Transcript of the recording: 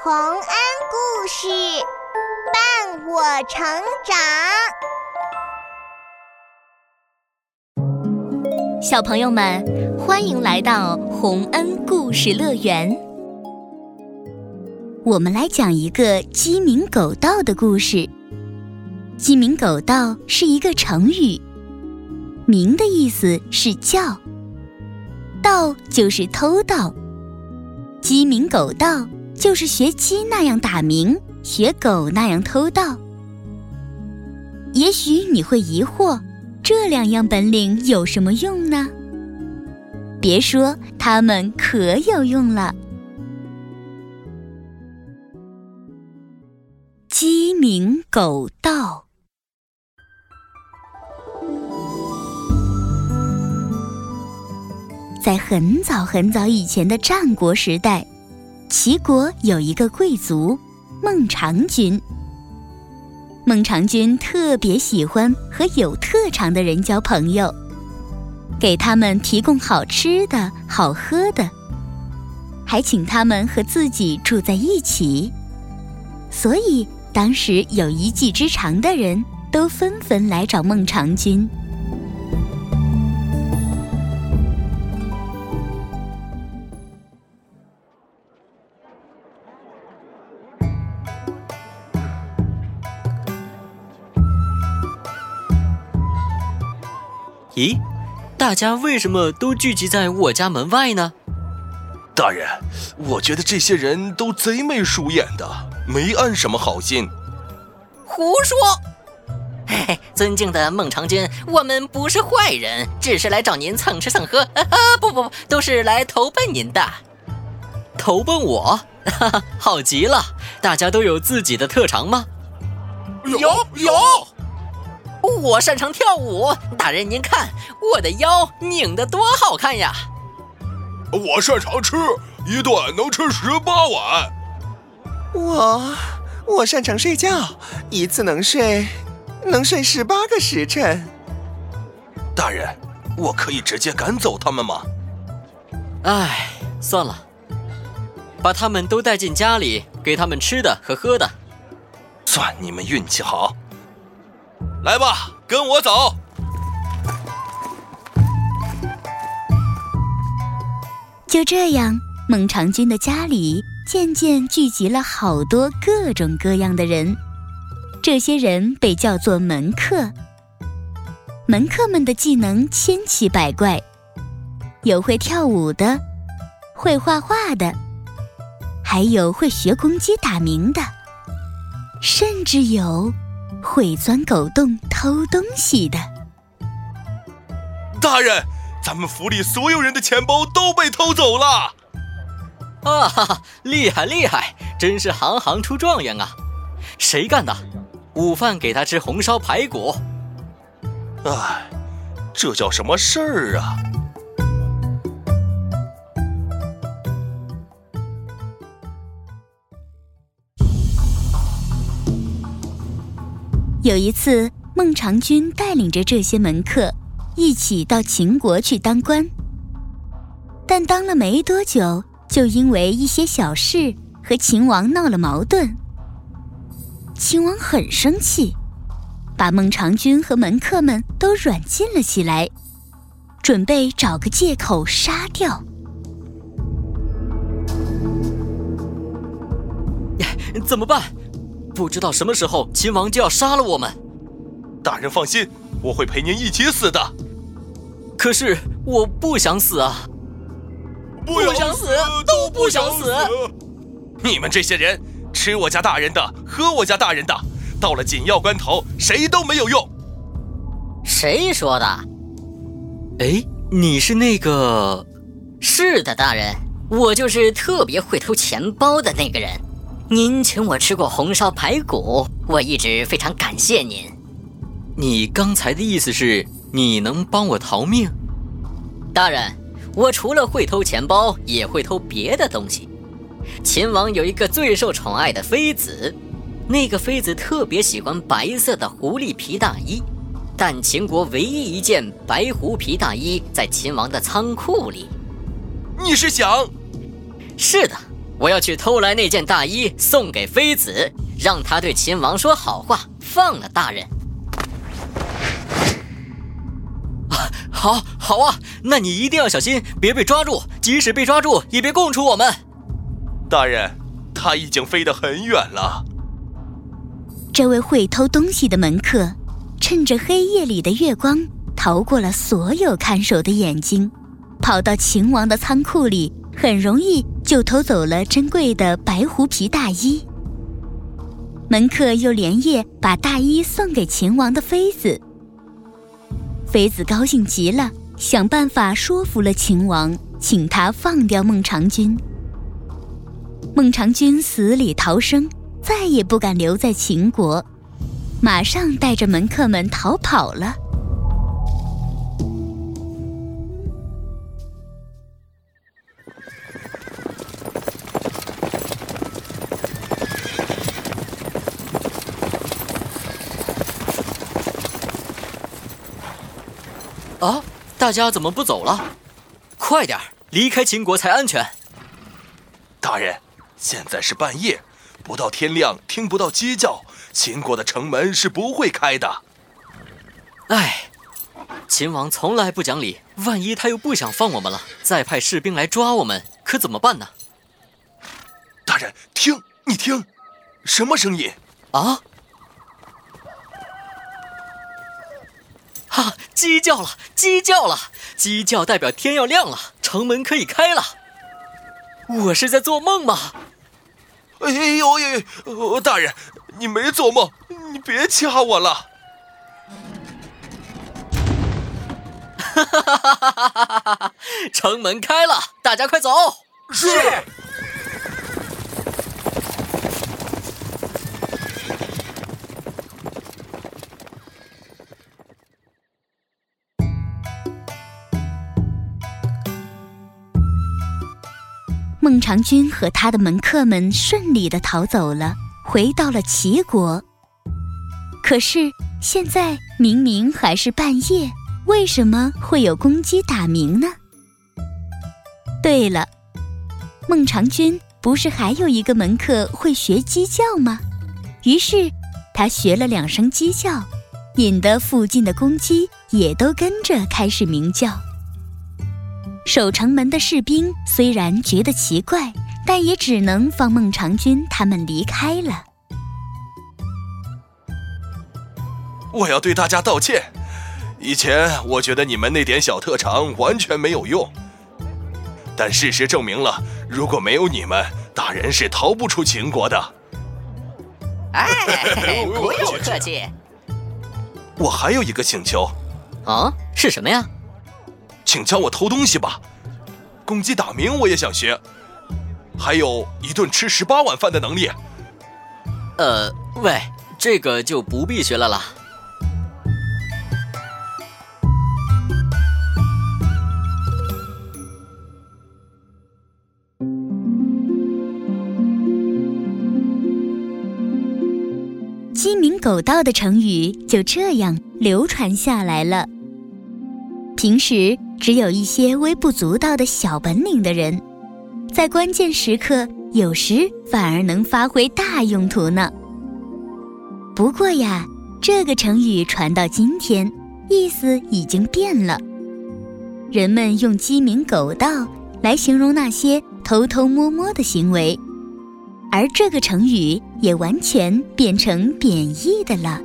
洪恩故事伴我成长。小朋友们，欢迎来到洪恩故事乐园。我们来讲一个鸡鸣狗盗的故事。鸡鸣狗盗是一个成语，鸣的意思是叫，盗就是偷盗。鸡鸣狗盗就是学鸡那样打鸣，学狗那样偷盗。也许你会疑惑，这两样本领有什么用呢？别说，它们可有用了。鸡鸣狗盗。在很早很早以前的战国时代，齐国有一个贵族孟尝君。孟尝君特别喜欢和有特长的人交朋友，给他们提供好吃的好喝的，还请他们和自己住在一起。所以，当时有一技之长的人都纷纷来找孟尝君。咦，大家为什么都聚集在我家门外呢？大人，我觉得这些人都贼眉鼠眼的，没安什么好心。胡说！嘿嘿，尊敬的孟尝君，我们不是坏人，只是来找您蹭吃蹭喝。啊不不不，都是来投奔您的。投奔我？哈哈，好极了！大家都有自己的特长吗？有有。我擅长跳舞，大人您看我的腰拧得多好看呀！我擅长吃，一顿能吃十八碗。我我擅长睡觉，一次能睡能睡十八个时辰。大人，我可以直接赶走他们吗？唉，算了，把他们都带进家里，给他们吃的和喝的。算你们运气好。来吧，跟我走。就这样，孟尝君的家里渐渐聚集了好多各种各样的人。这些人被叫做门客。门客们的技能千奇百怪，有会跳舞的，会画画的，还有会学公鸡打鸣的，甚至有。会钻狗洞偷东西的大人，咱们府里所有人的钱包都被偷走了！啊哈哈，厉害厉害，真是行行出状元啊！谁干的？午饭给他吃红烧排骨。唉，这叫什么事儿啊？有一次，孟尝君带领着这些门客一起到秦国去当官，但当了没多久，就因为一些小事和秦王闹了矛盾。秦王很生气，把孟尝君和门客们都软禁了起来，准备找个借口杀掉。怎么办？不知道什么时候秦王就要杀了我们，大人放心，我会陪您一起死的。可是我不想死啊！不想死，都不想死。你们这些人，吃我家大人的，喝我家大人的，到了紧要关头，谁都没有用。谁说的？哎，你是那个？是的，大人，我就是特别会偷钱包的那个人。您请我吃过红烧排骨，我一直非常感谢您。你刚才的意思是，你能帮我逃命？大人，我除了会偷钱包，也会偷别的东西。秦王有一个最受宠爱的妃子，那个妃子特别喜欢白色的狐狸皮大衣，但秦国唯一一件白狐皮大衣在秦王的仓库里。你是想？是的。我要去偷来那件大衣送给妃子，让她对秦王说好话，放了大人。啊，好，好啊！那你一定要小心，别被抓住。即使被抓住，也别供出我们。大人，他已经飞得很远了。这位会偷东西的门客，趁着黑夜里的月光，逃过了所有看守的眼睛，跑到秦王的仓库里。很容易就偷走了珍贵的白狐皮大衣。门客又连夜把大衣送给秦王的妃子。妃子高兴极了，想办法说服了秦王，请他放掉孟尝君。孟尝君死里逃生，再也不敢留在秦国，马上带着门客们逃跑了。啊！大家怎么不走了？快点离开秦国才安全。大人，现在是半夜，不到天亮听不到鸡叫，秦国的城门是不会开的。唉，秦王从来不讲理，万一他又不想放我们了，再派士兵来抓我们，可怎么办呢？大人，听，你听，什么声音？啊！啊！鸡叫了，鸡叫了，鸡叫代表天要亮了，城门可以开了。我是在做梦吗？哎呦哎呦！大人，你没做梦，你别掐我了。哈哈哈哈哈哈！城门开了，大家快走。是。孟尝君和他的门客们顺利的逃走了，回到了齐国。可是现在明明还是半夜，为什么会有公鸡打鸣呢？对了，孟尝君不是还有一个门客会学鸡叫吗？于是他学了两声鸡叫，引得附近的公鸡也都跟着开始鸣叫。守城门的士兵虽然觉得奇怪，但也只能放孟尝君他们离开了。我要对大家道歉，以前我觉得你们那点小特长完全没有用，但事实证明了，如果没有你们，大人是逃不出秦国的。哎，不用客气。我还有一个请求。啊，是什么呀？请教我偷东西吧，公鸡打鸣我也想学，还有一顿吃十八碗饭的能力。呃，喂，这个就不必学了啦。鸡鸣狗盗的成语就这样流传下来了。平时。只有一些微不足道的小本领的人，在关键时刻有时反而能发挥大用途呢。不过呀，这个成语传到今天，意思已经变了。人们用鸡鸣狗盗来形容那些偷偷摸摸的行为，而这个成语也完全变成贬义的了。